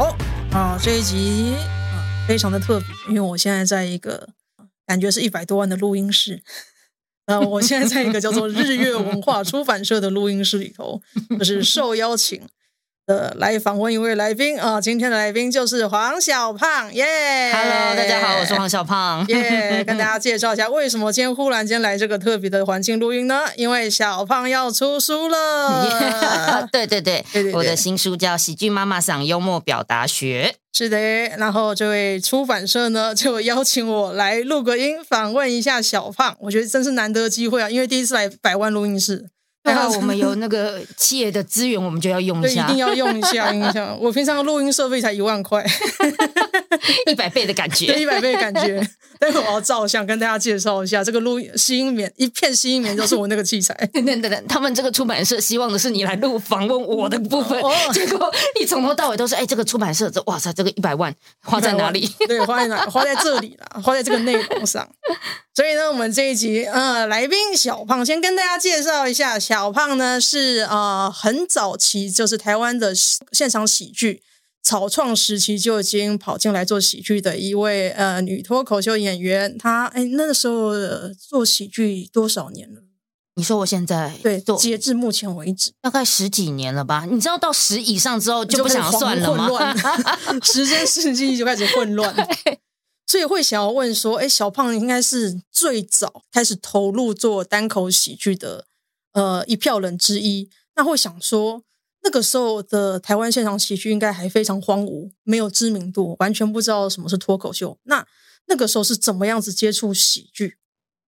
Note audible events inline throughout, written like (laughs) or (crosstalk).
好啊，这一集啊非常的特别，因为我现在在一个感觉是一百多万的录音室。呃，我现在在一个叫做日月文化出版社的录音室里头，就是受邀请。呃，来访问一位来宾啊！今天的来宾就是黄小胖，耶！Hello，大家好，我是黄小胖，(laughs) 耶！跟大家介绍一下，为什么今天忽然间来这个特别的环境录音呢？因为小胖要出书了。Yeah, 对 (laughs) 对对，对对对，我的新书叫《喜剧妈妈桑幽默表达学》。是的，然后这位出版社呢，就邀请我来录个音，访问一下小胖。我觉得真是难得机会啊，因为第一次来百万录音室。对啊，我们有那个企业的资源，我们就要用一下，一定要用一下，用一下。(laughs) 我平常录音设备才一万块，(laughs) 一百倍的感觉，一百倍的感觉。待会我要照相跟大家介绍一下，这个录音吸音棉，一片吸音棉就是我那个器材。等等等等，他们这个出版社希望的是你来录访问我的部分，哦、结果你从头到尾都是哎，这个出版社这哇塞，这个一百万花在哪里？对，花在哪？花在这里了，花在这个内容上。所以呢，我们这一集呃，来宾小胖先跟大家介绍一下，小胖呢是呃很早期就是台湾的现场喜剧。草创时期就已经跑进来做喜剧的一位呃女脱口秀演员，她哎那个时候做喜剧多少年了？你说我现在对，截至目前为止大概十几年了吧？你知道到十以上之后就不想算了吗？(laughs) 时间世纪就开始混乱，(laughs) 所以会想要问说，哎，小胖应该是最早开始投入做单口喜剧的呃一票人之一，那会想说。那个时候的台湾现场喜剧应该还非常荒芜，没有知名度，完全不知道什么是脱口秀。那那个时候是怎么样子接触喜剧，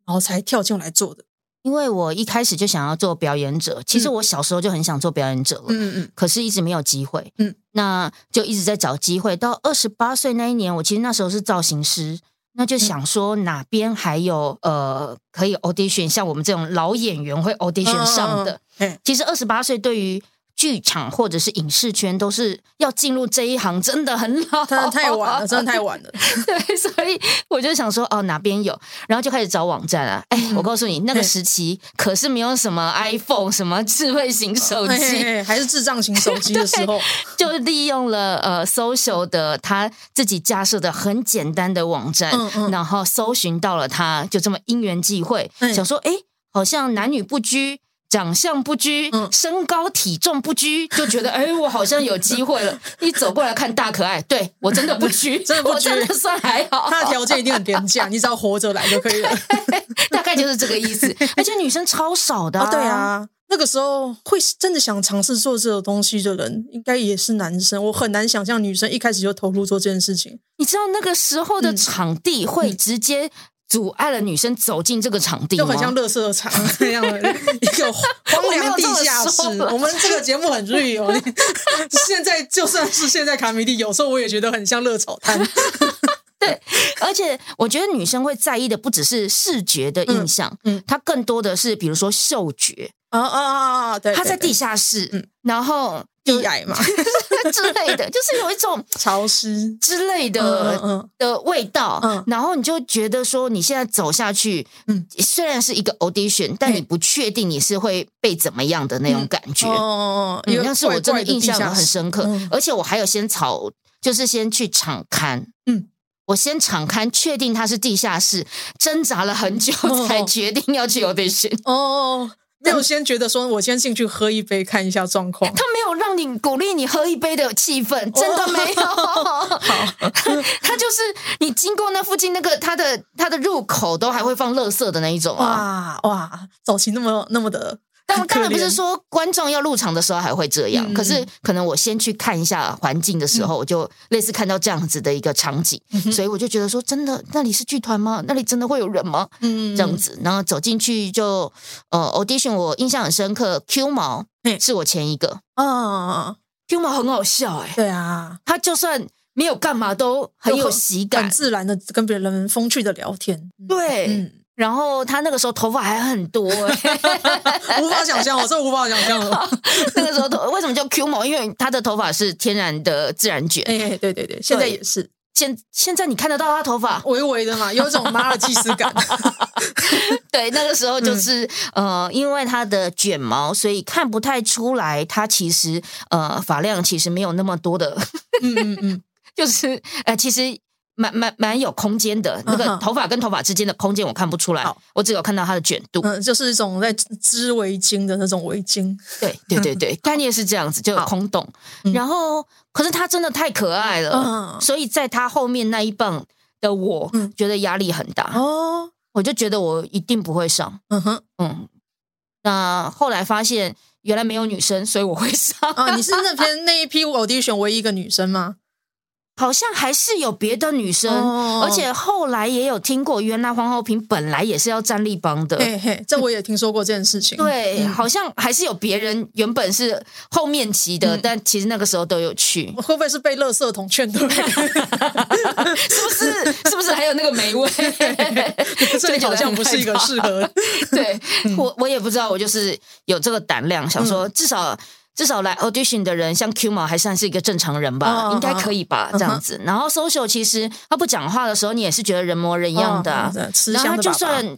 然后才跳进来做的？因为我一开始就想要做表演者，其实我小时候就很想做表演者了，嗯嗯，可是一直没有机会，嗯，那就一直在找机会。到二十八岁那一年，我其实那时候是造型师，那就想说哪边还有呃可以 audition，像我们这种老演员会 audition 上的。其实二十八岁对于剧场或者是影视圈都是要进入这一行，真的很老，真的太晚了，真的太晚了。(laughs) 对，所以我就想说，哦，哪边有，然后就开始找网站啊。哎、欸，我告诉你，那个时期可是没有什么 iPhone，什么智慧型手机，还是智障型手机的时候，(laughs) 就利用了呃 social 的他自己架设的很简单的网站，嗯嗯然后搜寻到了他，就这么因缘际会，嗯、想说，哎、欸，好像男女不拘。长相不拘，身高体重不拘，就觉得哎，我好像有机会了。(laughs) 一走过来看大可爱，对我真的不拘，(laughs) 真的不拘，真的算还好。他的条件一定很廉价，你只要活着来就可以了。(laughs) 大概就是这个意思。而且女生超少的，啊哦，对啊，那个时候会真的想尝试做这个东西的人，应该也是男生。我很难想象女生一开始就投入做这件事情。你知道那个时候的场地会直接。阻碍了女生走进这个场地，就很像垃圾场那样的 (laughs) 一个荒凉地下室。我，我们这个节目很 real 哦。(laughs) 现在就算是现在卡米蒂，有时候我也觉得很像热炒摊。(laughs) 对，而且我觉得女生会在意的不只是视觉的印象，嗯，她更多的是比如说嗅觉啊啊啊啊！对，她在地下室，嗯，然后。地矮嘛。(laughs) 之类的，就是有一种潮湿。之类的、嗯嗯、的味道，嗯、然后你就觉得说，你现在走下去，嗯，虽然是一个 audition，但你不确定你是会被怎么样的那种感觉。哦，那是我真的印象很深刻，嗯、而且我还有先草，就是先去场刊，嗯，我先场勘，确定它是地下室，挣扎了很久才决定要去 audition。哦。没有先觉得说，我先进去喝一杯看一下状况。他没有让你鼓励你喝一杯的气氛，真的没有。(laughs) 好，(laughs) 他就是你经过那附近那个他的他的入口都还会放垃圾的那一种啊哇哇，早期那么那么的。但当然不是说观众要入场的时候还会这样，嗯、可是可能我先去看一下环境的时候，我、嗯、就类似看到这样子的一个场景，嗯、所以我就觉得说，真的那里是剧团吗？那里真的会有人吗？嗯，这样子，然后走进去就呃 audition，我印象很深刻，Q 毛是我前一个啊，Q 毛很好笑哎、欸，对啊，他就算没有干嘛都很有喜感，很自然的跟别人风趣的聊天，对。嗯然后他那个时候头发还很多，(laughs) 无法想象，我真的无法想象了。(laughs) 那个时候头为什么叫 Q 毛？因为他的头发是天然的自然卷。哎，对对对，现在也是。现现在你看得到他头发微微的嘛，有一种马尔济斯感。(laughs) 对，那个时候就是、嗯、呃，因为他的卷毛，所以看不太出来。他其实呃发量其实没有那么多的嗯嗯嗯，就是呃，其实蛮蛮蛮有空间的，那个头发跟头发之间的空间我看不出来，我只有看到它的卷度，嗯，就是一种在织围巾的那种围巾，对对对对，概念是这样子，就有空洞，然后可是它真的太可爱了，所以在它后面那一棒的我觉得压力很大哦，我就觉得我一定不会上，嗯哼。嗯，那后来发现。原来没有女生，所以我会上啊！你是那篇那一批 audition 唯一一个女生吗？好像还是有别的女生，哦、而且后来也有听过，原来黄浩平本来也是要站立帮的。嘿嘿，这我也听说过这件事情。对，嗯、好像还是有别人原本是后面期的，嗯、但其实那个时候都有去。会不会是被垃圾桶劝退？(laughs) 是不是？是不是还有那个霉味？(laughs) 这好像不是一个适合。(laughs) 对我，我也不知道，我就是有这个胆量，想说至少。至少来 audition 的人，像 Q 毛还算是一个正常人吧，哦、应该可以吧？哦、这样子。然后 social 其实他不讲话的时候，你也是觉得人模人样的。哦、然后他就算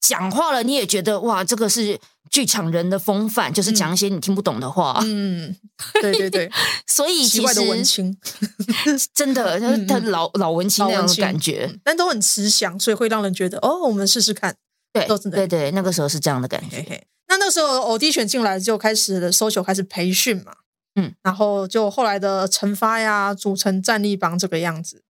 讲话了，你也觉得哇，这个是剧场人的风范，就是讲一些你听不懂的话。嗯，对对对。(laughs) 所以其实奇怪的文青，(laughs) 真的，他老老文青那种感觉，但都很慈祥，所以会让人觉得哦，我们试试看。对都是对对，那个时候是这样的感觉。嘿嘿那那时候 audition 进来就开始的 social 开始培训嘛，嗯，然后就后来的成发呀，组成战力帮这个样子，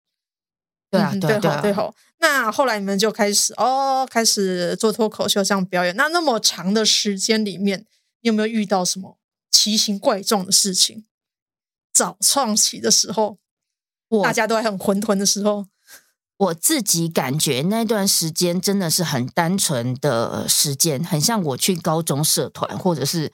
对啊，对对对吼。那后来你们就开始哦，开始做脱口秀这样表演。那那么长的时间里面，你有没有遇到什么奇形怪状的事情？早创起的时候，大家都还很混沌的时候。我自己感觉那段时间真的是很单纯的时间，很像我去高中社团或者是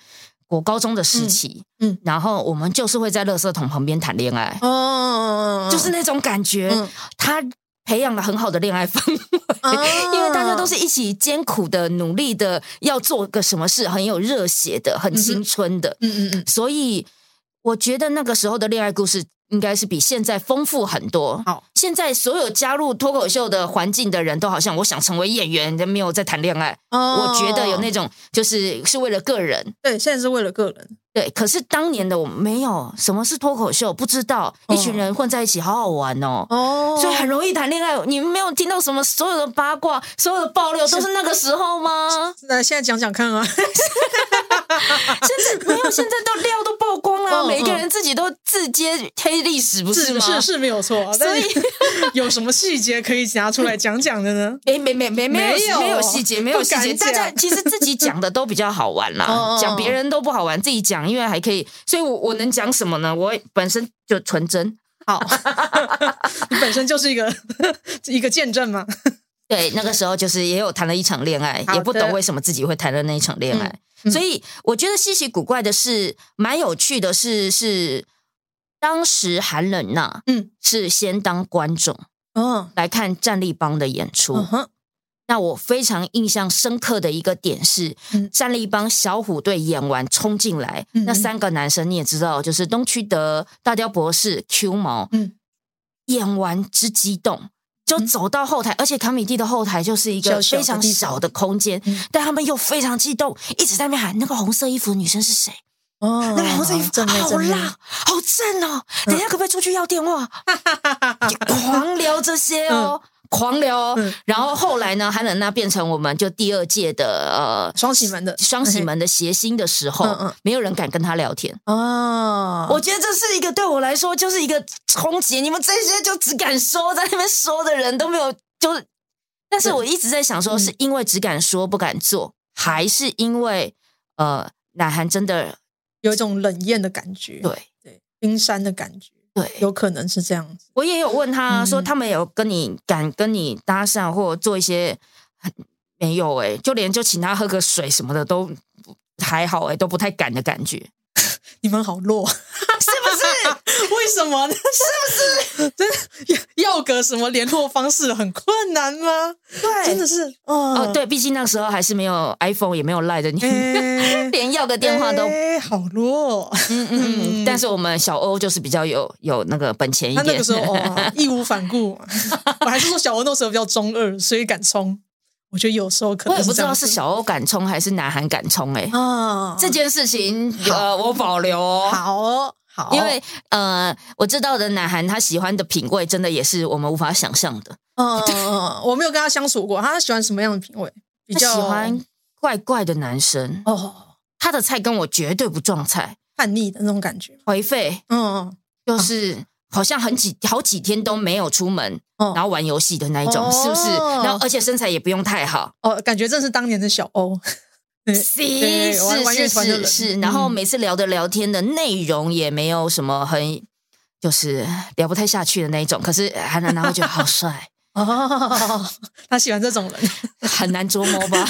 我高中的时期，嗯，嗯，然后我们就是会在垃圾桶旁边谈恋爱，哦，就是那种感觉，嗯，他培养了很好的恋爱氛围，哦，因为大家都是一起艰苦的努力的要做个什么事，很有热血的，很青春的，嗯嗯嗯，所以我觉得那个时候的恋爱故事。应该是比现在丰富很多。好，现在所有加入脱口秀的环境的人都好像我想成为演员，都没有在谈恋爱。哦，我觉得有那种就是是为了个人。对，现在是为了个人。对，可是当年的我没有什么是脱口秀，不知道一群人混在一起好好玩哦。哦，所以很容易谈恋爱。你们没有听到什么所有的八卦、所有的爆料都是那个时候吗？那，现在讲讲看啊。(laughs) (laughs) 现在 (laughs) 没有，现在都料都曝光了，每一个人自己都自揭黑历史，不是吗？是是没有错。所以 (laughs) 有什么细节可以拿出来讲讲的呢？哎，没没没没有没有细节，没有细节。大家其实自己讲的都比较好玩啦，讲别人都不好玩，自己讲。因为还可以，所以我我能讲什么呢？我本身就纯真，好，你本身就是一个一个见证嘛。对，那个时候就是也有谈了一场恋爱，也不懂为什么自己会谈了那一场恋爱。所以我觉得稀奇古怪的是，蛮有趣的是，是当时韩冷娜嗯。是先当观众嗯来看战力帮的演出。嗯那我非常印象深刻的一个点是，嗯、战力帮小虎队演完冲进来，嗯、那三个男生你也知道，就是东区德、大雕博士、Q 毛，嗯、演完之激动，就走到后台，嗯、而且卡米蒂的后台就是一个非常小的空间，但他们又非常激动，一直在那边喊那个红色衣服的女生是谁？哦，那个红色衣服好辣，好正哦！等一下可不可以出去要电话？(laughs) 狂聊这些哦。嗯狂聊，嗯、然后后来呢？韩冷娜变成我们就第二届的呃双喜门的双喜门的谐星的时候，嗯嗯、没有人敢跟他聊天哦。我觉得这是一个对我来说就是一个冲击。你们这些就只敢说在那边说的人都没有，就是。但是我一直在想说，是因为只敢说不敢做，嗯、还是因为呃，南韩真的有一种冷艳的感觉？对对，冰山的感觉。对，有可能是这样子。我也有问他说，他们有跟你敢跟你搭讪或做一些，没有哎、欸，就连就请他喝个水什么的都还好哎、欸，都不太敢的感觉。(laughs) 你们好弱？(laughs) (laughs) 为什么呢？是不是？真的要个什么联络方式很困难吗？对，真的是哦。哦，对，毕竟那时候还是没有 iPhone，也没有赖着你，欸、(laughs) 连要个电话都、欸、好弱。嗯嗯嗯。但是我们小欧就是比较有有那个本钱一点，他那个时候哦，(laughs) 义无反顾。我还是说小欧那时候比较中二，所以敢冲。我觉得有时候可能我也不知道是小欧敢冲还是南韩敢冲哎、欸，啊，这件事情呃，我保留哦。好哦，好，因为呃，我知道的南韩他喜欢的品味真的也是我们无法想象的。嗯嗯，我没有跟他相处过，他喜欢什么样的品味？比较喜欢怪怪的男生哦。他的菜跟我绝对不撞菜，叛逆的那种感觉，颓废。嗯，就是好像很几好几天都没有出门，然后玩游戏的那一种，是不是？然后而且身材也不用太好哦，感觉正是当年的小欧。是是是是，然后每次聊的聊天的内容也没有什么很，就是聊不太下去的那一种。可是韩南南会觉得好帅 (laughs) 哦，他喜欢这种人，很难捉摸吧？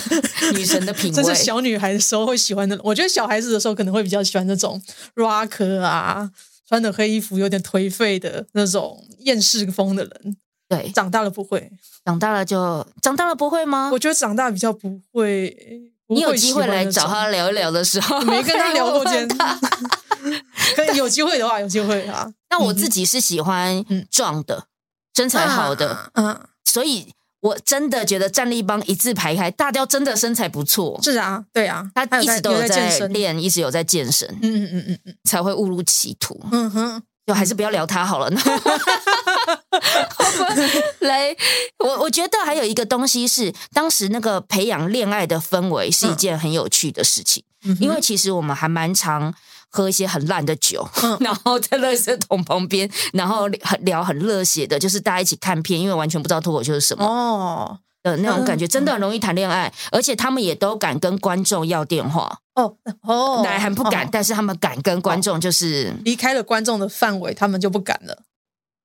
女神的品味，这是小女孩的时候会喜欢的。我觉得小孩子的时候可能会比较喜欢那种 rock 啊，穿的黑衣服有点颓废的那种厌世风的人。对，长大了不会，长大了就长大了不会吗？我觉得长大比较不会。你有机会来找他聊一聊的时候，没跟他聊过天。(laughs) (laughs) 有机会的话，有机会啊。(laughs) 那我自己是喜欢壮的，身材好的，嗯，所以我真的觉得战立帮一字排开，大雕真的身材不错。是啊，对啊，他一直都有在练，一直有在健身，嗯嗯嗯嗯，才会误入歧途。嗯哼，就还是不要聊他好了。(laughs) 来，我我觉得还有一个东西是，当时那个培养恋爱的氛围是一件很有趣的事情，嗯、因为其实我们还蛮常喝一些很烂的酒，嗯、(laughs) 然后在垃圾桶旁边，然后很聊很热血的，就是大家一起看片，因为完全不知道脱口秀是什么。哦的那种感觉，真的很容易谈恋爱，而且他们也都敢跟观众要电话哦哦，乃韩不敢，哦、但是他们敢跟观众，就是离开了观众的范围，他们就不敢了。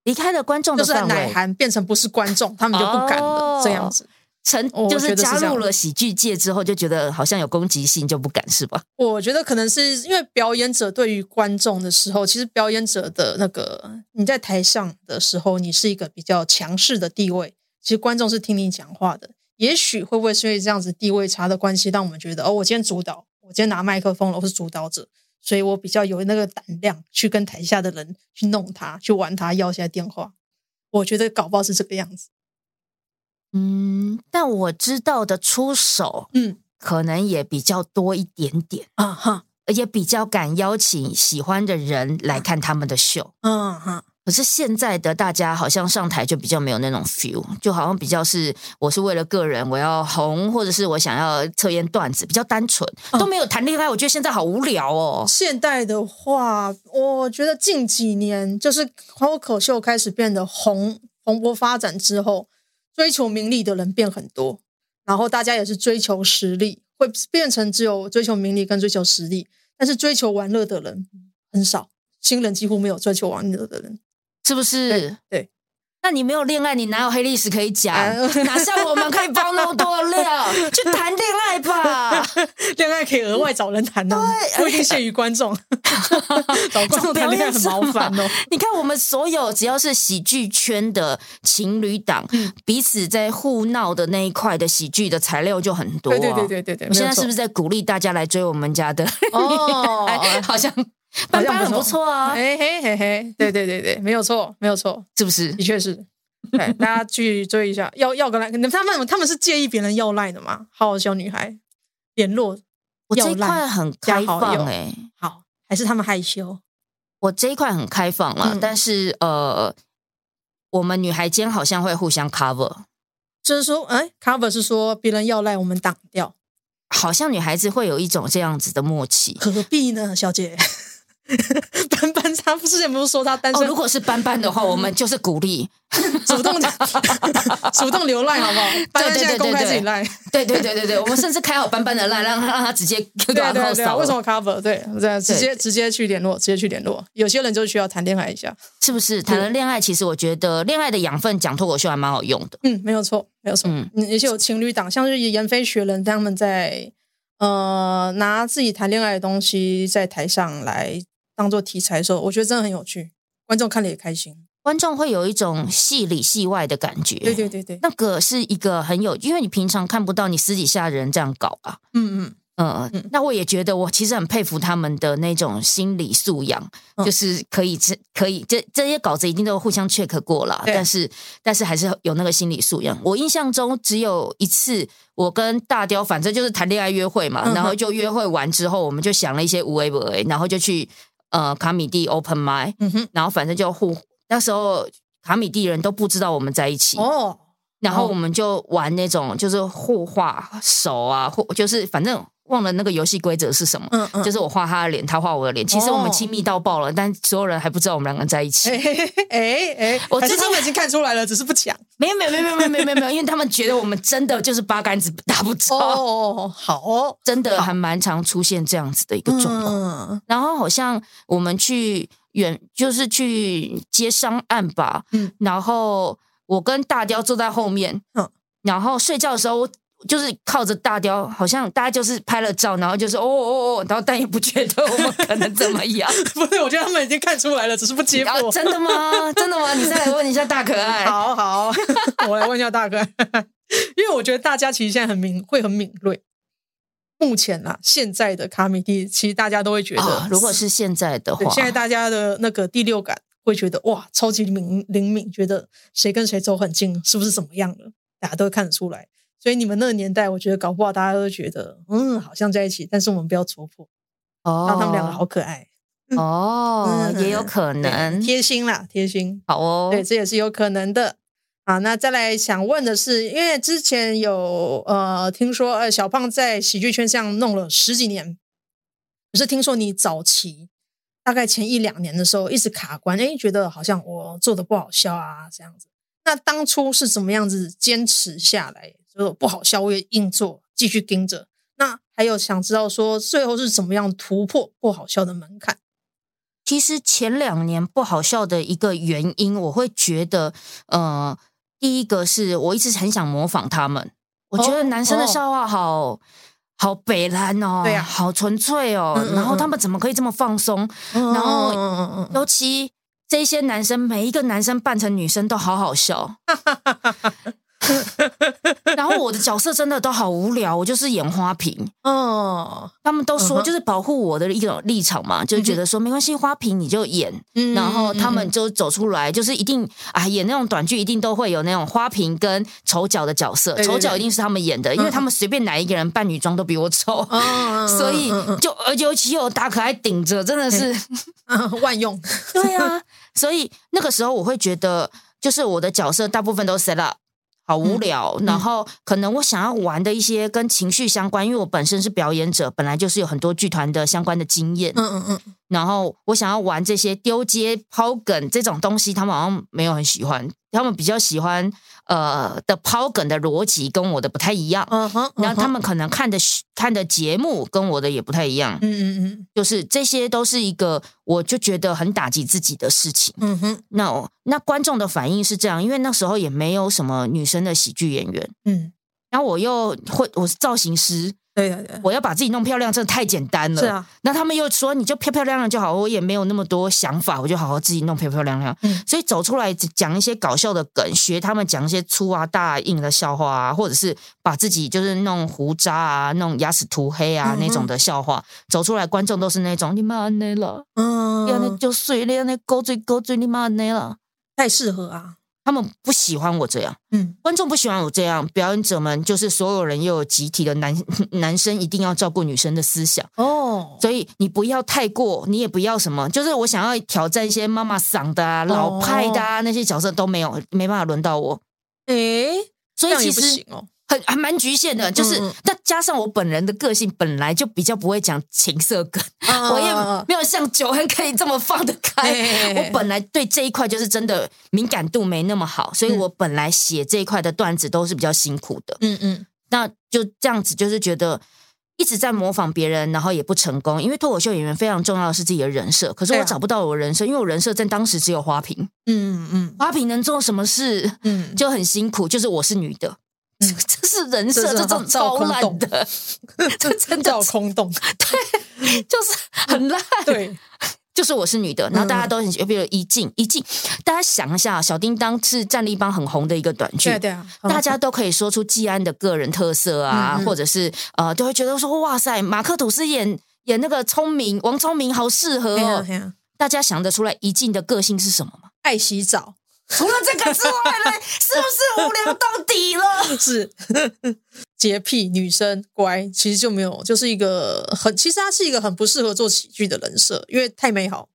离开了观众的范围，就是乃韩变成不是观众，他们就不敢了。哦、这样子，成就是加入了喜剧界之后，就觉得好像有攻击性，就不敢是吧？我觉得可能是因为表演者对于观众的时候，其实表演者的那个你在台上的时候，你是一个比较强势的地位，其实观众是听你讲话的。也许会不会是因为这样子地位差的关系，让我们觉得哦，我今天主导，我今天拿麦克风了，我是主导者。所以我比较有那个胆量去跟台下的人去弄他，去玩他，要一下电话。我觉得搞不好是这个样子。嗯，但我知道的出手，嗯，可能也比较多一点点啊哈，也比较敢邀请喜欢的人来看他们的秀，嗯哈。可是现在的大家好像上台就比较没有那种 feel，就好像比较是我是为了个人我要红，或者是我想要测验段子，比较单纯，都没有谈恋爱。我觉得现在好无聊哦。现代的话，我觉得近几年就是脱口秀开始变得红蓬勃发展之后，追求名利的人变很多，然后大家也是追求实力，会变成只有追求名利跟追求实力，但是追求玩乐的人很少，新人几乎没有追求玩乐的人。是不是？对，对，那你没有恋爱，你哪有黑历史可以讲？(laughs) 哪像我们可以爆那么多料？(laughs) 去谈恋爱吧，(laughs) 恋爱可以额外找人谈的，不一定限于观众。找观众谈恋爱很麻烦哦。你看，我们所有只要是喜剧圈的情侣档，嗯、彼此在互闹的那一块的喜剧的材料就很多、啊。对对对对对，我现在是不是在鼓励大家来追我们家的？哦，好像。(laughs) 班班很不错啊，嘿嘿嘿嘿，对对对对，没有错，没有错，是不是？的确是，对，大家去追一下，要要个赖，他们他们是介意别人要赖的吗？好好小女孩联络，我这一块很开放哎，好，还是他们害羞？我这一块很开放啊，嗯、但是呃，我们女孩间好像会互相 cover，就是说，哎，cover 是说别人要赖，我们挡掉，好像女孩子会有一种这样子的默契，何必呢，小姐？(laughs) 班班他之前不是说他单身？哦，如果是班班的话，我们就是鼓励 (laughs) 主动 (laughs) 主动留赖，好不好？班班现在公开自己赖，对对对对对，我们甚至开好班班的赖，让让他直接对对对，为什么 cover？对，这样直接直接去联络，直接去联络。有些人就需要谈恋爱一下，是不是？谈了恋爱，其实我觉得恋爱的养分讲脱口秀还蛮好用的。嗯，没有错，没有错。嗯，也是有情侣档，像是妍飞学人他们在呃拿自己谈恋爱的东西在台上来。当做题材的时候，我觉得真的很有趣，观众看了也开心。观众会有一种戏里戏外的感觉。对对对对，那个是一个很有，因为你平常看不到你私底下的人这样搞啊。嗯嗯。嗯，那我也觉得，我其实很佩服他们的那种心理素养，嗯、就是可以这可以这这些稿子一定都互相 check 过了，但是但是还是有那个心理素养。我印象中只有一次，我跟大雕反正就是谈恋爱约会嘛，嗯、然后就约会完之后，我们就想了一些无为不为，然后就去呃卡米蒂 open mic，嗯哼，然后反正就互那时候卡米蒂人都不知道我们在一起哦，然后我们就玩那种就是互画手啊，或就是反正。忘了那个游戏规则是什么？嗯嗯，就是我画他的脸，他画我的脸。其实我们亲密到爆了，哦、但所有人还不知道我们两个人在一起。哎哎哎！(laughs) 我之前已经看出来了，只是不讲。没有没有没有没有没有没有没有，因为他们觉得我们真的就是八竿子打不着。哦，好哦，真的还蛮常出现这样子的一个状况。嗯、然后好像我们去远，就是去接商案吧。嗯，然后我跟大雕坐在后面。嗯，然后睡觉的时候。就是靠着大雕，好像大家就是拍了照，然后就是哦哦哦，然后但也不觉得我们可能怎么样。(laughs) 不是，我觉得他们已经看出来了，只是不接我。真的吗？真的吗？你再来问一下大可爱。(laughs) 好好，我来问一下大可爱，(laughs) 因为我觉得大家其实现在很敏，会很敏锐。目前啊，现在的卡米蒂，其实大家都会觉得，哦、如果是现在的话，现在大家的那个第六感会觉得哇，超级敏灵敏，觉得谁跟谁走很近，是不是怎么样了？大家都会看得出来。所以你们那个年代，我觉得搞不好大家都觉得，嗯，好像在一起，但是我们不要戳破哦。让他们两个好可爱哦，嗯、也有可能贴心啦，贴心。好哦，对，这也是有可能的。啊，那再来想问的是，因为之前有呃听说呃小胖在喜剧圈上弄了十几年，可是听说你早期大概前一两年的时候一直卡关，哎，觉得好像我做的不好笑啊这样子。那当初是怎么样子坚持下来？就不好笑，我也硬做，继续盯着。那还有想知道说，最后是怎么样突破不好笑的门槛？其实前两年不好笑的一个原因，我会觉得，呃，第一个是我一直很想模仿他们。我觉得男生的笑话好、哦、好北烂哦，对呀、啊，好纯粹哦。嗯嗯嗯，然后他们怎么可以这么放松？嗯、然后尤其这些男生，每一个男生扮成女生都好好笑。(laughs) (laughs) 然后我的角色真的都好无聊，我就是演花瓶。哦，他们都说就是保护我的一种立场嘛，就是觉得说没关系，花瓶你就演。然后他们就走出来，就是一定啊，演那种短剧一定都会有那种花瓶跟丑角的角色，丑角一定是他们演的，因为他们随便哪一个人扮女装都比我丑，所以就而尤其有大可爱顶着，真的是 (laughs) 万用。对啊，所以那个时候我会觉得，就是我的角色大部分都 set up。好无聊，嗯、然后可能我想要玩的一些跟情绪相关，因为我本身是表演者，本来就是有很多剧团的相关的经验。嗯嗯嗯。然后我想要玩这些丢接、抛梗这种东西，他们好像没有很喜欢，他们比较喜欢。呃的抛梗的逻辑跟我的不太一样，嗯哼，然后他们可能看的看的节目跟我的也不太一样，嗯嗯嗯，就是这些都是一个我就觉得很打击自己的事情，嗯哼，那那观众的反应是这样，因为那时候也没有什么女生的喜剧演员，嗯，然后我又会我是造型师。对我要把自己弄漂亮，真的太简单了。是啊，那他们又说你就漂漂亮亮就好，我也没有那么多想法，我就好好自己弄漂漂亮亮。嗯，所以走出来讲一些搞笑的梗，学他们讲一些粗啊大硬的笑话啊，或者是把自己就是弄胡渣啊、弄牙齿涂黑啊、嗯、那种的笑话，走出来观众都是那种你妈内了，嗯，那就碎了，那勾嘴勾嘴你妈内了，太适合啊。他们不喜欢我这样，嗯，观众不喜欢我这样，表演者们就是所有人又有集体的男 (laughs) 男生一定要照顾女生的思想。哦，所以你不要太过，你也不要什么，就是我想要挑战一些妈妈嗓的啊、老派的啊、哦、那些角色都没有，没办法轮到我，诶，所以其实。很还蛮局限的，就是，但加上我本人的个性本来就比较不会讲情色梗，嗯、(laughs) 我也没有像九恩可以这么放得开。嗯、我本来对这一块就是真的敏感度没那么好，所以我本来写这一块的段子都是比较辛苦的。嗯嗯，那就这样子，就是觉得一直在模仿别人，然后也不成功，因为脱口秀演员非常重要的是自己的人设，可是我找不到我人设，因为我人设在当时只有花瓶。嗯嗯，花瓶能做什么事？嗯，就很辛苦，就是我是女的。这这是人设，这种超烂的，(laughs) 这真的叫空洞。(laughs) 对，就是很烂。对，(laughs) 就是我是女的，然后大家都很喜欢，比如一静一静，大家想一下，小叮当是战立邦很红的一个短剧，对对啊，大家都可以说出季安的个人特色啊，或者是呃，都会觉得说哇塞，马克吐斯演演那个聪明王聪明好适合哦。大家想得出来一静的个性是什么吗？爱洗澡。除了这个之外呢，(laughs) 是不是无聊到底了？是，(laughs) 洁癖女生乖，其实就没有，就是一个很，其实她是一个很不适合做喜剧的人设，因为太美好。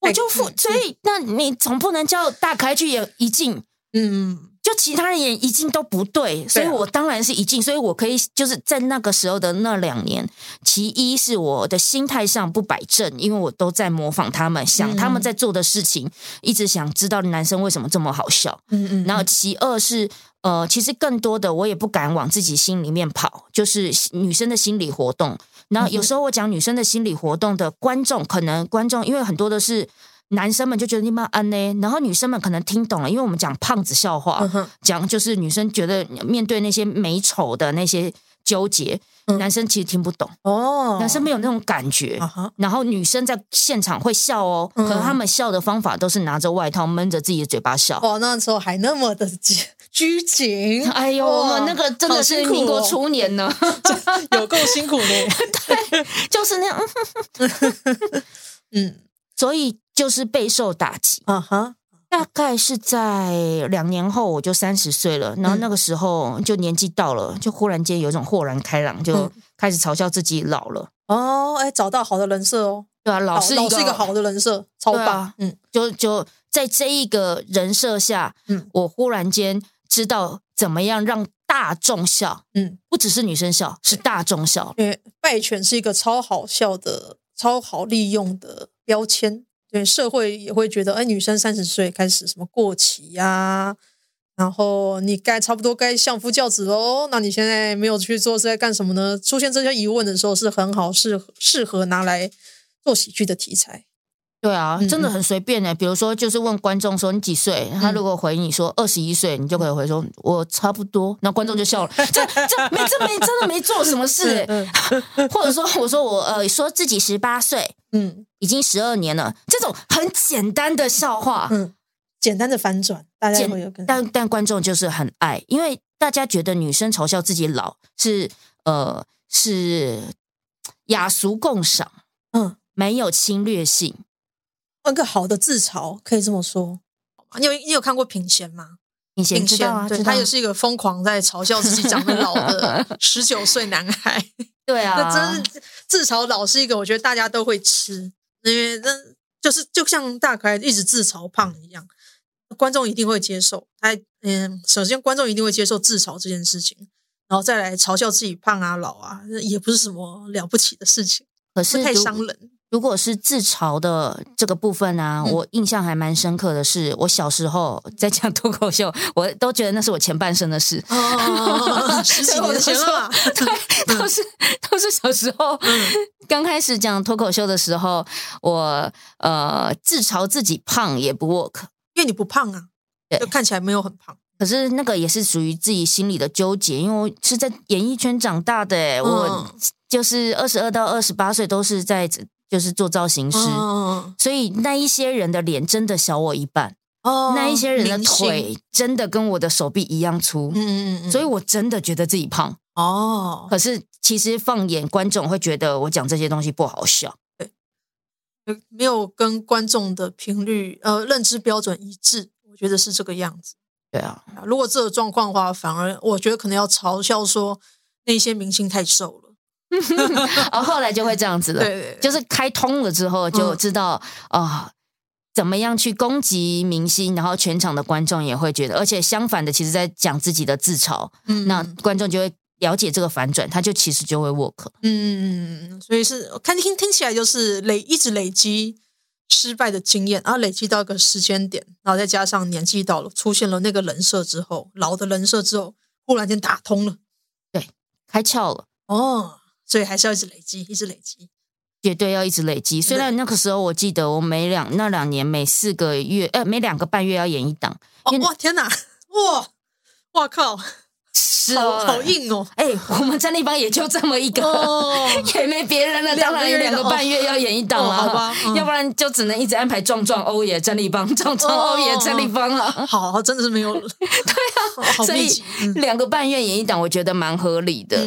我就付，所以那你总不能叫大开去演一镜，嗯。就其他人也一进都不对，所以我当然是一进，所以我可以就是在那个时候的那两年，其一是我的心态上不摆正，因为我都在模仿他们，想他们在做的事情，一直想知道男生为什么这么好笑。嗯嗯。然后其二是呃，其实更多的我也不敢往自己心里面跑，就是女生的心理活动。然后有时候我讲女生的心理活动的观众，可能观众因为很多的是。男生们就觉得你妈安呢，然后女生们可能听懂了，因为我们讲胖子笑话，讲就是女生觉得面对那些美丑的那些纠结，男生其实听不懂哦，男生没有那种感觉。然后女生在现场会笑哦，可能他们笑的方法都是拿着外套闷着自己的嘴巴笑。哦，那时候还那么的拘谨。哎呦，我们那个真的是民国初年呢，(laughs) 有够辛苦的。对，就是那样。(laughs) 嗯，所以。就是备受打击，啊哈，大概是在两年后，我就三十岁了。然后那个时候就年纪到了，就忽然间有一种豁然开朗，就开始嘲笑自己老了。哦，哎，找到好的人设哦，对啊，老是一个，是一个好的人设，超棒。嗯，就就在这一个人设下，嗯，我忽然间知道怎么样让大众笑，嗯，不只是女生笑，是大众笑。因为败犬是一个超好笑的、超好利用的标签。对，社会也会觉得，哎，女生三十岁开始什么过期呀、然后你该差不多该相夫教子喽。那你现在没有去做，是在干什么呢？出现这些疑问的时候，是很好，适适合拿来做喜剧的题材。对啊，真的很随便的。比如说，就是问观众说你几岁，他如果回你说二十一岁，你就可以回说我差不多，那观众就笑了。这这没这没真的没做什么事，(laughs) 或者说我说我呃说自己十八岁，嗯，已经十二年了，这种很简单的笑话，嗯，简单的反转，大家会有跟但但观众就是很爱，因为大家觉得女生嘲笑自己老是呃是雅俗共赏，嗯，没有侵略性。一个好的自嘲，可以这么说。你有你有看过品贤吗？品贤知道啊，对，他也是一个疯狂在嘲笑自己长得老的 (laughs) 十九岁男孩。(laughs) 对啊，那真是自嘲老是一个，我觉得大家都会吃，因为那就是就像大可爱一直自嘲胖一样，观众一定会接受。他嗯，首先观众一定会接受自嘲这件事情，然后再来嘲笑自己胖啊老啊，也不是什么了不起的事情，可是太伤人。如果是自嘲的这个部分呢、啊，嗯、我印象还蛮深刻的是，我小时候在讲脱口秀，我都觉得那是我前半生的事。哦，十几年前了，对，(laughs) 都是都是小时候、嗯、(laughs) 刚开始讲脱口秀的时候，我呃自嘲自己胖也不 work，因为你不胖啊，看起来没有很胖。可是那个也是属于自己心里的纠结，因为我是在演艺圈长大的，嗯、我就是二十二到二十八岁都是在。就是做造型师，哦、所以那一些人的脸真的小我一半，哦、那一些人的腿真的跟我的手臂一样粗，嗯嗯嗯，所以我真的觉得自己胖哦。可是其实放眼观众会觉得我讲这些东西不好笑，对，没有跟观众的频率呃认知标准一致，我觉得是这个样子。对啊，如果这个状况的话，反而我觉得可能要嘲笑说那些明星太瘦了。然 (laughs) 后后来就会这样子了，对对对，就是开通了之后就知道啊、嗯呃，怎么样去攻击明星，然后全场的观众也会觉得，而且相反的，其实在讲自己的自嘲，嗯，那观众就会了解这个反转，他就其实就会 work，嗯，所以是看听听起来就是累一直累积失败的经验，然后累积到一个时间点，然后再加上年纪到了，出现了那个人设之后，老的人设之后，忽然间打通了，对，开窍了，哦。所以还是要一直累积，一直累积，绝对要一直累积。虽然那个时候我记得，我每两那两年每四个月，呃，每两个半月要演一档。哦，哇，天哪，哇，哇靠！是好好硬哦！哎，我们战立邦也就这么一个，(laughs) 也没别人了。当然有两个半月要演一档了，好吧？要不然就只能一直安排壮壮欧耶战立邦，(laughs) 壮壮欧耶战立邦了。好，真的是没有。(laughs) 对啊，所以两个半月演一档，我觉得蛮合理的。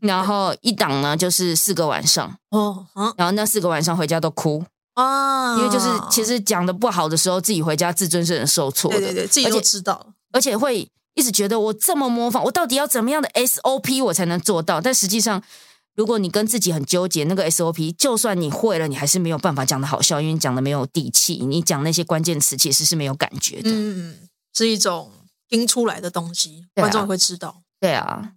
然后一档呢，就是四个晚上。哦，然后那四个晚上回家都哭啊，因为就是其实讲的不好的时候，自己回家自尊是很受挫的。对对对，自己都知道，而且会。一直觉得我这么模仿，我到底要怎么样的 SOP 我才能做到？但实际上，如果你跟自己很纠结，那个 SOP 就算你会了，你还是没有办法讲的好笑，因为你讲的没有底气，你讲那些关键词其实是没有感觉的。嗯，是一种听出来的东西，观众会知道。对啊，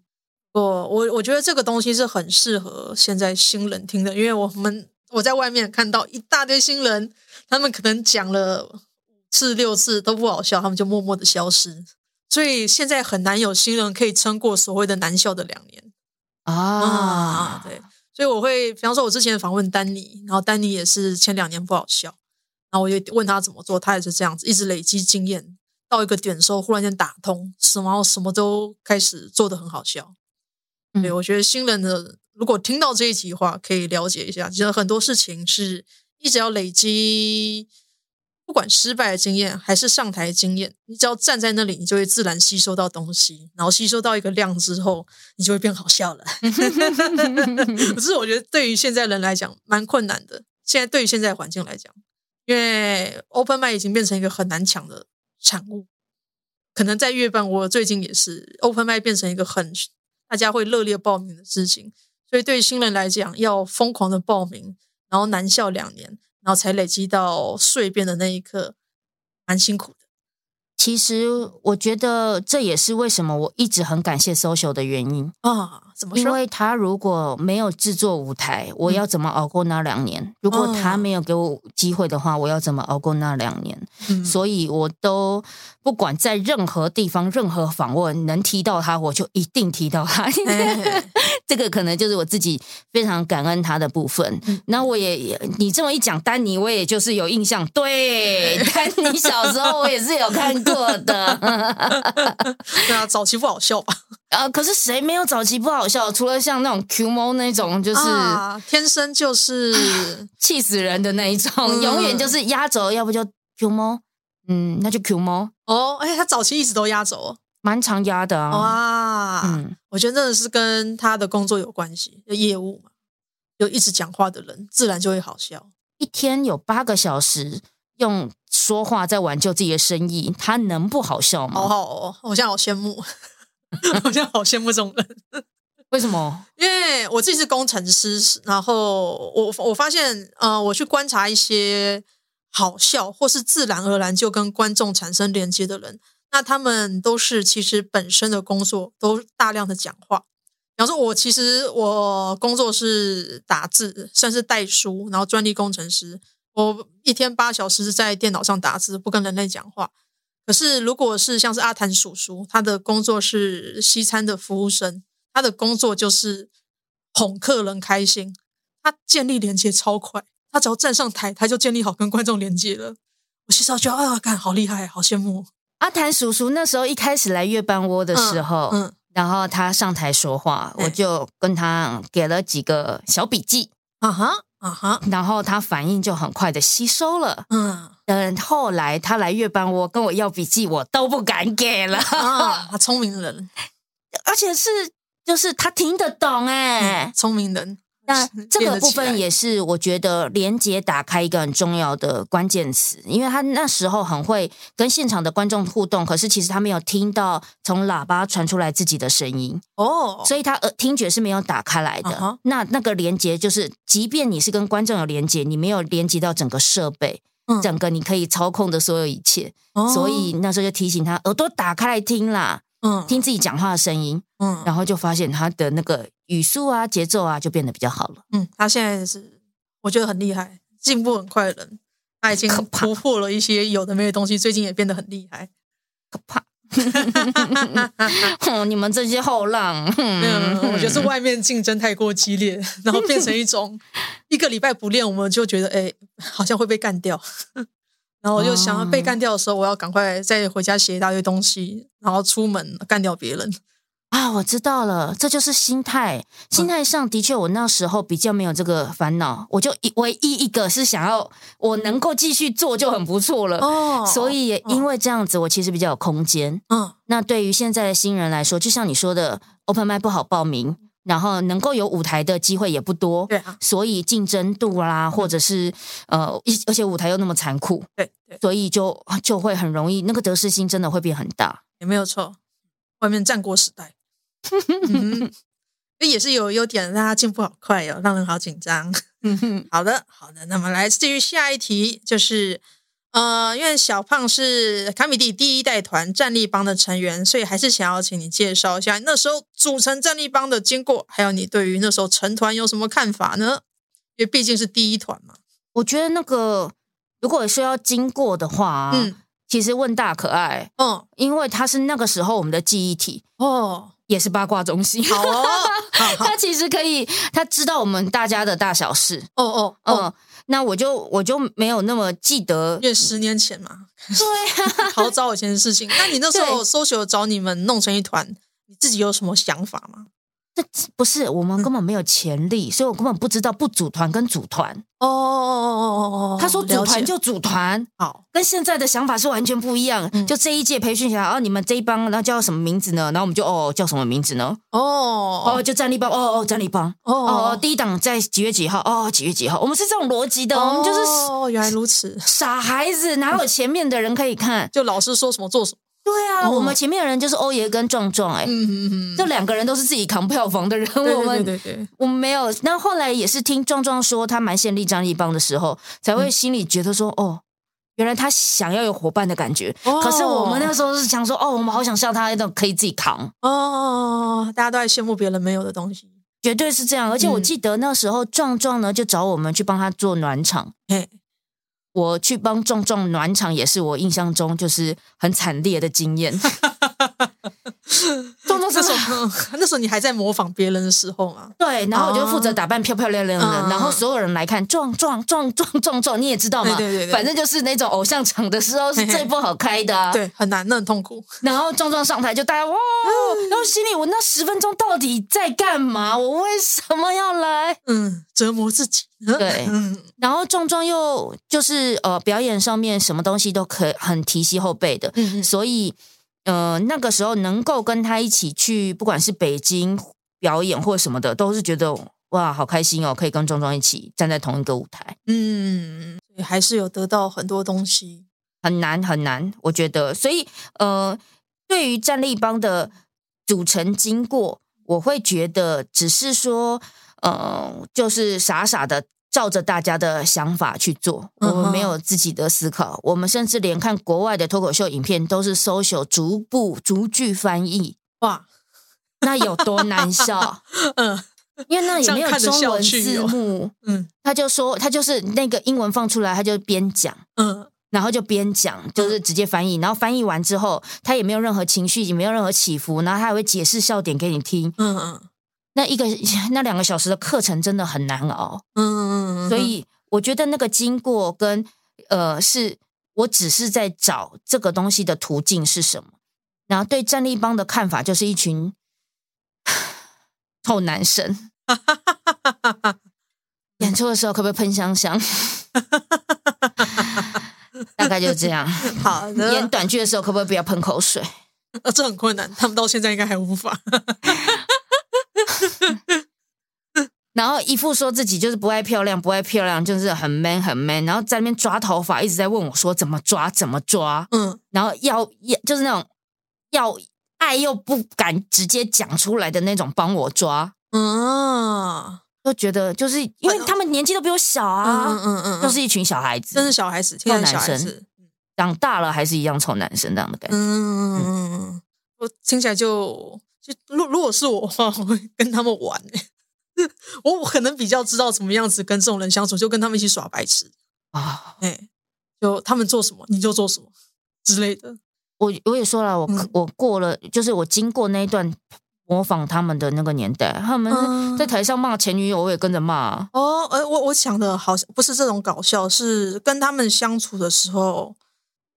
我我我觉得这个东西是很适合现在新人听的，因为我们我在外面看到一大堆新人，他们可能讲了五次六次都不好笑，他们就默默的消失。所以现在很难有新人可以撑过所谓的难笑的两年啊、嗯！对，所以我会，比方说，我之前访问丹尼，然后丹尼也是前两年不好笑，然后我就问他怎么做，他也是这样子，一直累积经验，到一个点的时候忽然间打通，什么什么都开始做的很好笑。对，我觉得新人的如果听到这一集的话，可以了解一下，其实很多事情是一直要累积。不管失败的经验还是上台的经验，你只要站在那里，你就会自然吸收到东西，然后吸收到一个量之后，你就会变好笑了。(laughs) 可是我觉得对于现在人来讲蛮困难的。现在对于现在的环境来讲，因为 Open Mic 已经变成一个很难抢的产物。可能在月半，我最近也是 Open Mic 变成一个很大家会热烈报名的事情，所以对于新人来讲，要疯狂的报名，然后难笑两年。然后才累积到碎变的那一刻，蛮辛苦的。其实我觉得这也是为什么我一直很感谢 social 的原因啊。怎么说？因为他如果没有制作舞台，我要怎么熬过那两年？嗯、如果他没有给我机会的话，我要怎么熬过那两年？嗯、所以我都不管在任何地方、任何访问能提到他，我就一定提到他。(laughs) 这个可能就是我自己非常感恩他的部分。那我也，你这么一讲，丹尼，我也就是有印象。对，(laughs) 丹尼小时候我也是有看过的。(laughs) 对啊，早期不好笑吧？啊，(laughs) 可是谁没有早期不好笑？除了像那种 Q 猫那种，就是、啊、天生就是气死人的那一种，嗯、永远就是压轴，要不就 Q 猫，嗯，那就 Q 猫哦。哎，他早期一直都压轴，蛮常压的啊。哇，嗯，我觉得真的是跟他的工作有关系，业务嘛，就一直讲话的人，自然就会好笑。一天有八个小时用说话在挽救自己的生意，他能不好笑吗？好好哦，我现在好羡慕。(laughs) 我现在好羡慕这种人，为什么？因为我自己是工程师，然后我我发现，呃，我去观察一些好笑或是自然而然就跟观众产生连接的人，那他们都是其实本身的工作都大量的讲话。比方说，我其实我工作是打字，算是代书，然后专利工程师，我一天八小时在电脑上打字，不跟人类讲话。可是，如果是像是阿谭叔叔，他的工作是西餐的服务生，他的工作就是哄客人开心。他建立连接超快，他只要站上台，他就建立好跟观众连接了。我其实觉得啊，干好厉害，好羡慕。阿谭叔叔那时候一开始来月半窝的时候，嗯，嗯然后他上台说话，我就跟他给了几个小笔记，啊哈啊哈，然后他反应就很快的吸收了，嗯。等后来他来月班窝跟我要笔记，我都不敢给了。啊，(laughs) 他聪明人，而且是就是他听得懂哎，聪明人。那这个部分也是我觉得连接打开一个很重要的关键词，因为他那时候很会跟现场的观众互动，可是其实他没有听到从喇叭传出来自己的声音哦，所以他耳听觉是没有打开来的。Uh huh. 那那个连接就是，即便你是跟观众有连接，你没有连接到整个设备。整个你可以操控的所有一切，嗯、所以那时候就提醒他耳朵打开来听啦，嗯，听自己讲话的声音，嗯，然后就发现他的那个语速啊、节奏啊就变得比较好了。嗯，他现在是我觉得很厉害，进步很快的人，他已经突破了一些有的没的东西，最近也变得很厉害，可怕。(laughs) 你们这些后浪，(laughs) 没有，我觉得是外面竞争太过激烈，(laughs) 然后变成一种一个礼拜不练，我们就觉得哎，好像会被干掉。然后我就想要被干掉的时候，我要赶快再回家写一大堆东西，然后出门干掉别人。啊，我知道了，这就是心态。心态上的确，我那时候比较没有这个烦恼，我就一唯一一个是想要我能够继续做就很不错了。哦，所以也因为这样子，我其实比较有空间。嗯，那对于现在的新人来说，就像你说的，Open Mic 不好报名，然后能够有舞台的机会也不多。对啊，所以竞争度啦，或者是呃，而且舞台又那么残酷，对，所以就就会很容易那个得失心真的会变很大。也没有错。外面战国时代，嗯，(laughs) 也是有优点，大家进步好快哦，让人好紧张。嗯哼，好的，好的，那么来自于下一题，就是呃，因为小胖是卡米蒂第一代团战力帮的成员，所以还是想要请你介绍一下那时候组成战力帮的经过，还有你对于那时候成团有什么看法呢？因为毕竟是第一团嘛。我觉得那个如果说要经过的话，嗯。其实问大可爱，嗯，因为他是那个时候我们的记忆体哦，也是八卦中心，好 (laughs) 哦，他其实可以，他知道我们大家的大小事，哦哦，嗯，那我就我就没有那么记得，因为十年前嘛，对啊，(laughs) 好早以前的事情。那你那时候 social 找你们弄成一团，你自己有什么想法吗？这不是我们根本没有潜力，嗯、所以我根本不知道不组团跟组团哦哦哦哦哦哦。他说组团就组团，好，跟现在的想法是完全不一样。嗯、就这一届培训下来，哦，你们这一帮，然后叫什么名字呢？然后我们就哦叫什么名字呢？哦哦，就战力帮，哦哦战力帮，哦哦第一档在几月几号？哦几月几号？我们是这种逻辑的，哦、我们就是哦原来如此，傻孩子哪有前面的人可以看？就老师说什么做什么。对啊，我们前面的人就是欧爷跟壮壮，哎，这两个人都是自己扛票房的人，我们对对对，我们没有。那后来也是听壮壮说他蛮羡立张立帮的时候，才会心里觉得说，哦，原来他想要有伙伴的感觉。可是我们那时候是想说，哦，我们好想像他那种可以自己扛。哦，大家都在羡慕别人没有的东西，绝对是这样。而且我记得那时候壮壮呢就找我们去帮他做暖场。我去帮壮壮暖场，也是我印象中就是很惨烈的经验。(laughs) 壮壮那时候，(laughs) 那时候你还在模仿别人的时候嘛？对，然后我就负责打扮漂漂亮亮的，哦、然后所有人来看，壮壮壮壮壮壮，你也知道吗？对对对，对，反正就是那种偶像场的时候是最不好开的，啊，(laughs) 对，很难，那很痛苦。然后壮壮上台就大家哇，然后心里我那十分钟到底在干嘛？我为什么要来？嗯，折磨自己。对，嗯，然后壮壮又就是呃，表演上面什么东西都可以很提携后辈的，所以呃，那个时候能够跟他一起去，不管是北京表演或什么的，都是觉得哇，好开心哦，可以跟壮壮一起站在同一个舞台，嗯，还是有得到很多东西，很难很难，我觉得，所以呃，对于战力帮的组成经过，我会觉得只是说。呃，就是傻傻的照着大家的想法去做，我们没有自己的思考。我们甚至连看国外的脱口秀影片都是 social 逐步逐句翻译。哇，那有多难笑？(laughs) 嗯，因为那也没有中文字幕。嗯，他就说他就是那个英文放出来，他就边讲，嗯，然后就边讲，就是直接翻译。然后翻译完之后，他也没有任何情绪，也没有任何起伏，然后他还会解释笑点给你听。嗯嗯。那一个 (laughs) 那两个小时的课程真的很难熬，嗯，所以我觉得那个经过跟呃，是我只是在找这个东西的途径是什么，然后对战立帮的看法就是一群臭男生，演出的时候可不可以喷香香？(laughs) 大概就这样。(laughs) 好的，演短剧的时候可不可以不要喷口水？啊，这很困难，他们到现在应该还无法。然后一副说自己就是不爱漂亮，不爱漂亮，就是很 man 很 man，然后在那边抓头发，一直在问我说怎么抓怎么抓，嗯，然后要要就是那种要爱又不敢直接讲出来的那种帮我抓，嗯，都觉得就是因为他们年纪都比我小啊，嗯嗯嗯，都是一群小孩子，真是小孩子，臭男生，长大了还是一样臭男生这样的感觉，嗯。嗯，我听起来就。就如如果是我的话，我会跟他们玩。(laughs) 我可能比较知道怎么样子跟这种人相处，就跟他们一起耍白痴啊。哎，就他们做什么你就做什么之类的。我我也说了，我、嗯、我过了，就是我经过那一段模仿他们的那个年代，他们在台上骂前女友，我也跟着骂。哦，呃，我我想的好像不是这种搞笑，是跟他们相处的时候，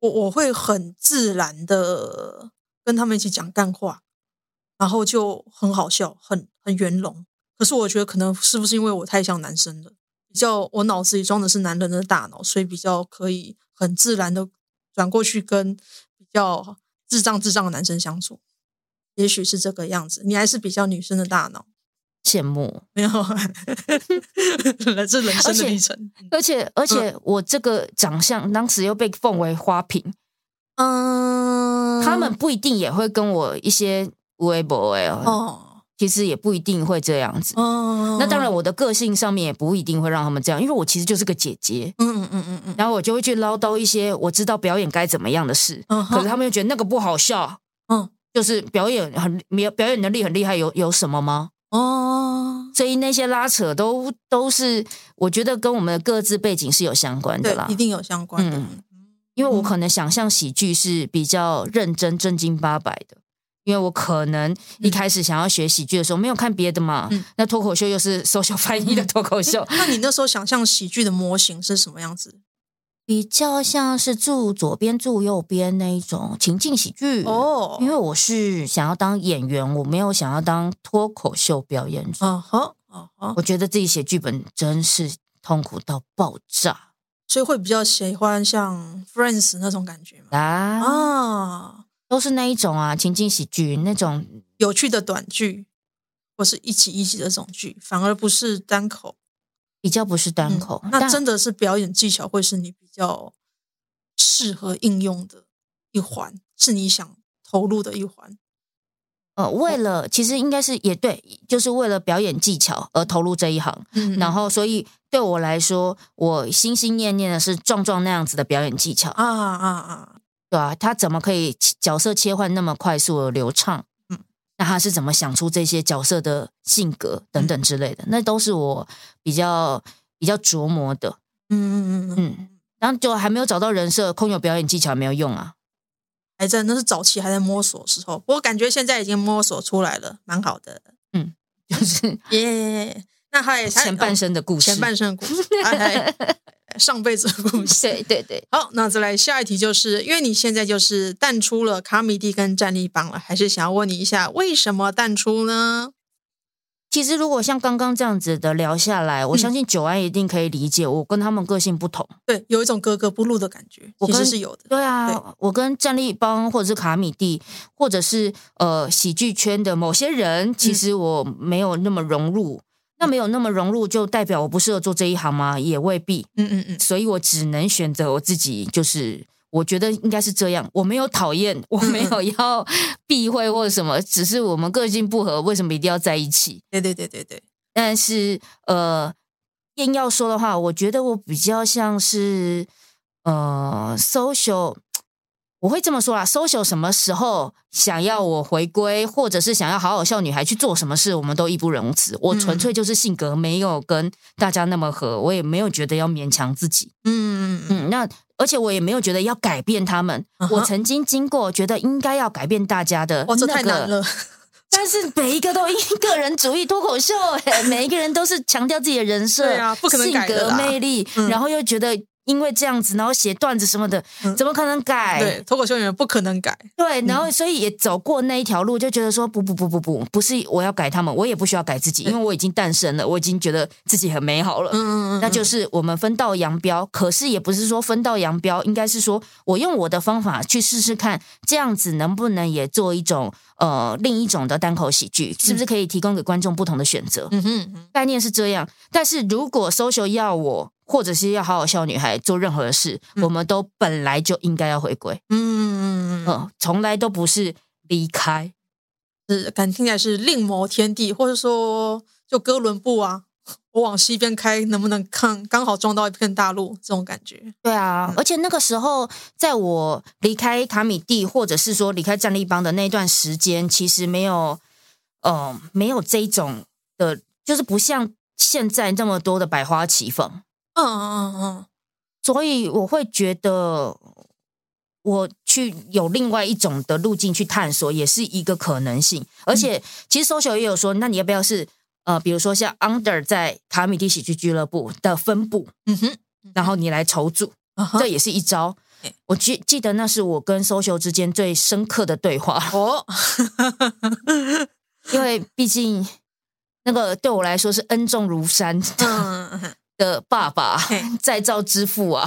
我我会很自然的跟他们一起讲干话。然后就很好笑，很很圆融。可是我觉得可能是不是因为我太像男生了，比较我脑子里装的是男人的大脑，所以比较可以很自然的转过去跟比较智障智障的男生相处。也许是这个样子，你还是比较女生的大脑。羡慕没有，(laughs) 来自人生的历程。而且而且，而且我这个长相当时又被奉为花瓶。嗯，他们不一定也会跟我一些微博哎哦。其实也不一定会这样子。哦，那当然，我的个性上面也不一定会让他们这样，因为我其实就是个姐姐。嗯嗯嗯嗯嗯。然后我就会去唠叨一些我知道表演该怎么样的事。嗯。可是他们又觉得那个不好笑。嗯。就是表演很没表演能力很厉害，有有什么吗？哦。所以那些拉扯都都是我觉得跟我们的各自背景是有相关的啦。一定有相关的。嗯。因为我可能想象喜剧是比较认真、正经八百的。因为我可能一开始想要学喜剧的时候，没有看别的嘛。嗯、那脱口秀又是 social 翻译的脱口秀。(laughs) 那你那时候想象喜剧的模型是什么样子？比较像是住左边住右边那一种情境喜剧哦。因为我是想要当演员，我没有想要当脱口秀表演者。哦吼，哦吼，我觉得自己写剧本真是痛苦到爆炸，所以会比较喜欢像 Friends 那种感觉嘛。啊。哦都是那一种啊，情景喜剧那种有趣的短剧，或是一集一集的这种剧，反而不是单口，比较不是单口。嗯、那真的是表演技巧会是你比较适合应用的一环，是你想投入的一环。呃，为了其实应该是也对，就是为了表演技巧而投入这一行。嗯，然后所以对我来说，我心心念念的是壮壮那样子的表演技巧啊啊啊！啊对啊，他怎么可以角色切换那么快速而流畅？嗯，那他是怎么想出这些角色的性格等等之类的？嗯、那都是我比较比较琢磨的。嗯嗯嗯嗯，然后就还没有找到人设，空有表演技巧没有用啊。还在那是早期还在摸索的时候，我感觉现在已经摸索出来了，蛮好的。嗯，就是耶。Yeah, 那他也前半生的故事，前半生的故事。(laughs) 上辈子的故事，对对对。好，那再来下一题，就是因为你现在就是淡出了卡米蒂跟战立帮了，还是想要问你一下，为什么淡出呢？其实如果像刚刚这样子的聊下来，我相信九安一定可以理解，我跟他们个性不同，嗯、对，有一种格格不入的感觉，我其实是有的。对啊，对我跟战立帮或者是卡米蒂，或者是呃喜剧圈的某些人，其实我没有那么融入。嗯那没有那么融入，就代表我不适合做这一行吗？也未必。嗯嗯嗯，所以我只能选择我自己，就是我觉得应该是这样。我没有讨厌，我没有要避讳或者什么，只是我们个性不合，为什么一定要在一起？对对对对对。但是呃，硬要说的话，我觉得我比较像是呃，social。我会这么说啦，social 什么时候想要我回归，或者是想要好好笑女孩去做什么事，我们都义不容辞。我纯粹就是性格没有跟大家那么合，我也没有觉得要勉强自己。嗯嗯嗯。那而且我也没有觉得要改变他们。Uh huh. 我曾经经过觉得应该要改变大家的那个，哇，这太难了。(laughs) 但是每一个都 (laughs) 因个人主义脱口秀，哎，每一个人都是强调自己的人设，对啊，不可能性格魅力，嗯、然后又觉得。因为这样子，然后写段子什么的，怎么可能改？对，脱口秀演员不可能改。对，然后所以也走过那一条路，就觉得说不不不不不，不是我要改他们，我也不需要改自己，因为我已经诞生了，我已经觉得自己很美好了。嗯嗯嗯，那就是我们分道扬镳。可是也不是说分道扬镳，应该是说我用我的方法去试试看，这样子能不能也做一种呃另一种的单口喜剧，是不是可以提供给观众不同的选择？嗯哼，概念是这样。但是如果 social 要我。或者是要好好笑女孩做任何的事，嗯、我们都本来就应该要回归。嗯嗯嗯嗯，从来都不是离开，是感听起来是另谋天地，或者说就哥伦布啊，(laughs) 我往西边开，能不能看刚好撞到一片大陆这种感觉？对啊，嗯、而且那个时候，在我离开卡米蒂，或者是说离开战立帮的那段时间，其实没有，呃，没有这种的，就是不像现在这么多的百花齐放。嗯嗯嗯嗯，所以我会觉得，我去有另外一种的路径去探索，也是一个可能性。而且，其实 social 也有说，那你要不要是呃，比如说像 Under 在卡米蒂喜剧俱乐部的分部，嗯哼，然后你来筹组，这也是一招。我记记得那是我跟 social 之间最深刻的对话。哦，(laughs) 因为毕竟那个对我来说是恩重如山。(laughs) 嗯的爸爸再造之父啊，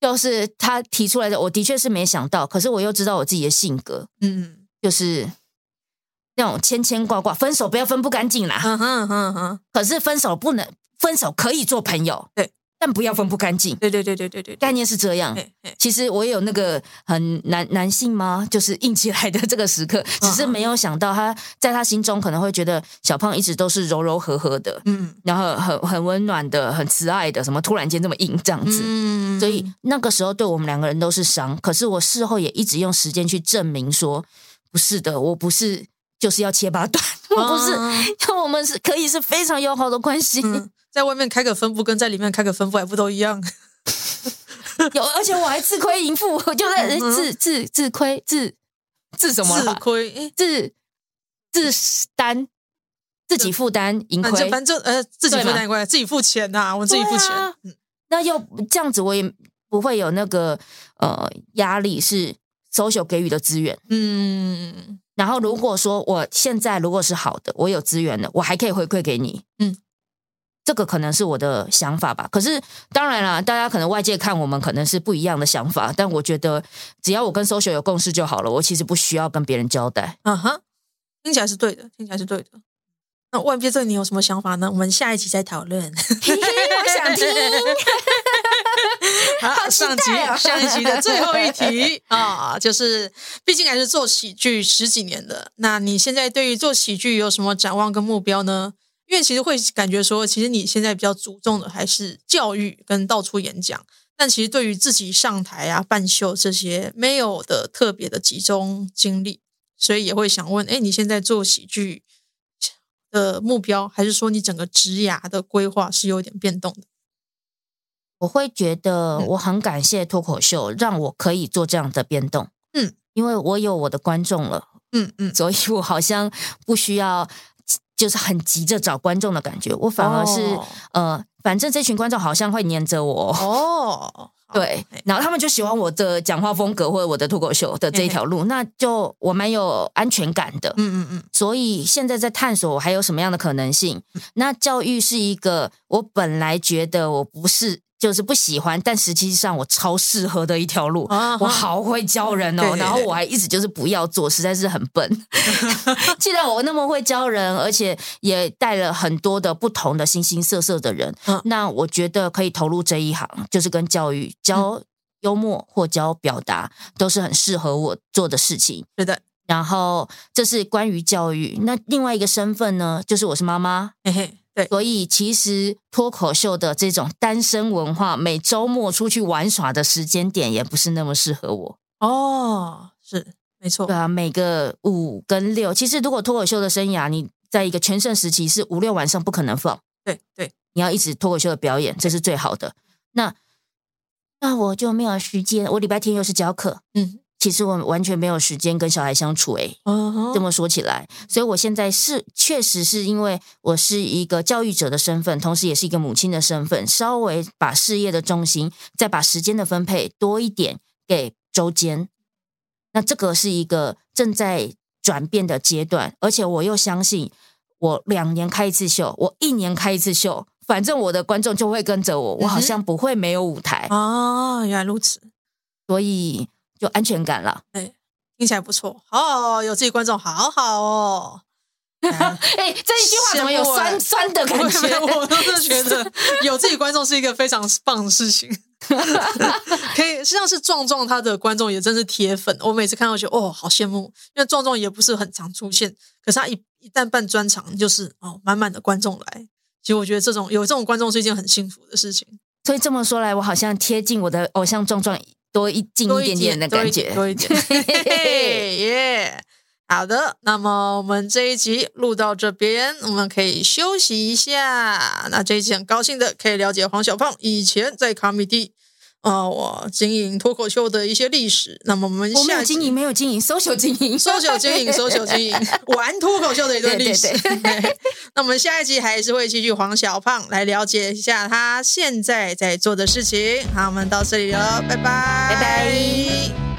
就是他提出来的，我的确是没想到，可是我又知道我自己的性格，嗯，就是那种牵牵挂挂，分手不要分不干净啦，嗯哼哼哼，可是分手不能分手可以做朋友，对，但不要分不干净。对对对对对对，概念是这样。其实我也有那个很男男性吗？就是硬起来的这个时刻，只是没有想到他在他心中可能会觉得小胖一直都是柔柔和和的，嗯，然后很很温暖的、很慈爱的，什么突然间这么硬这样子。嗯，所以那个时候对我们两个人都是伤。可是我事后也一直用时间去证明说，不是的，我不是就是要切八段，(laughs) 我不是，我们是可以是非常友好的关系。嗯在外面开个分部，跟在里面开个分部还不都一样？(laughs) 有，而且我还自亏盈负，就在自自自亏自自什么？自亏自自担自己负担盈亏，反正呃自己负担盈亏，自己付钱呐，我自己付钱。那又这样子，我也不会有那个呃压力，是 social 给予的资源。嗯，然后如果说我现在如果是好的，我有资源了，我还可以回馈给你。嗯。这个可能是我的想法吧，可是当然啦，大家可能外界看我们可能是不一样的想法，但我觉得只要我跟 social 有共识就好了，我其实不需要跟别人交代。嗯哼，听起来是对的，听起来是对的。那外界对你有什么想法呢？我们下一集再讨论。我想听。(laughs) (laughs) 好，好、哦、上集上一集的最后一题啊、哦，就是毕竟还是做喜剧十几年的，那你现在对于做喜剧有什么展望跟目标呢？因为其实会感觉说，其实你现在比较注重的还是教育跟到处演讲，但其实对于自己上台啊、办秀这些没有的特别的集中精力，所以也会想问：哎，你现在做喜剧的目标，还是说你整个职涯的规划是有点变动的？我会觉得我很感谢脱口秀，让我可以做这样的变动。嗯，因为我有我的观众了。嗯嗯，所以我好像不需要。就是很急着找观众的感觉，我反而是、oh. 呃，反正这群观众好像会黏着我哦，oh. (laughs) 对，然后他们就喜欢我的讲话风格或者我的脱口秀的这一条路，那就我蛮有安全感的，嗯嗯嗯，所以现在在探索我还有什么样的可能性。那教育是一个我本来觉得我不是。就是不喜欢，但实际上我超适合的一条路。啊、我好会教人哦，对对对，然后我还一直就是不要做，实在是很笨。(laughs) (laughs) 既然我那么会教人，而且也带了很多的不同的形形色色的人，嗯、那我觉得可以投入这一行，就是跟教育教幽默或教表达，都是很适合我做的事情。是的，然后这是关于教育。那另外一个身份呢，就是我是妈妈。嘿嘿。对，所以其实脱口秀的这种单身文化，每周末出去玩耍的时间点也不是那么适合我。哦，是没错。对啊，每个五跟六，其实如果脱口秀的生涯，你在一个全盛时期是五六晚上不可能放。对对，你要一直脱口秀的表演，这是最好的。那那我就没有时间，我礼拜天又是教课。嗯。其实我完全没有时间跟小孩相处，诶，这么说起来，所以我现在是确实是因为我是一个教育者的身份，同时也是一个母亲的身份，稍微把事业的重心，再把时间的分配多一点给周间。那这个是一个正在转变的阶段，而且我又相信，我两年开一次秀，我一年开一次秀，反正我的观众就会跟着我，我好像不会没有舞台。哦，原来如此，所以。有安全感了，哎，听起来不错，哦，有自己观众，好好哦。哎，(laughs) 这一句话怎么有酸酸的感觉？(laughs) 我都是觉得 (laughs) 有自己观众是一个非常棒的事情。可以，实际上是壮壮他的观众也真是铁粉，我每次看到觉得哦，好羡慕，因为壮壮也不是很常出现，可是他一一旦办专场，就是哦，满满的观众来。其实我觉得这种有这种观众是一件很幸福的事情。所以这么说来，我好像贴近我的偶像壮壮。多一近一点点的感觉，多一点，(laughs) 嘿嘿耶！好的，那么我们这一集录到这边，我们可以休息一下。那这一集很高兴的可以了解黄小胖以前在卡米地。啊，我经营脱口秀的一些历史。那么我们下我没有经营，没有经营，social 经营，social 经营，social 经营，(laughs) 玩脱口秀的一段历史。(laughs) 对对对那我们下一集还是会继续黄小胖来了解一下他现在在做的事情。好，我们到这里了，拜拜，拜拜。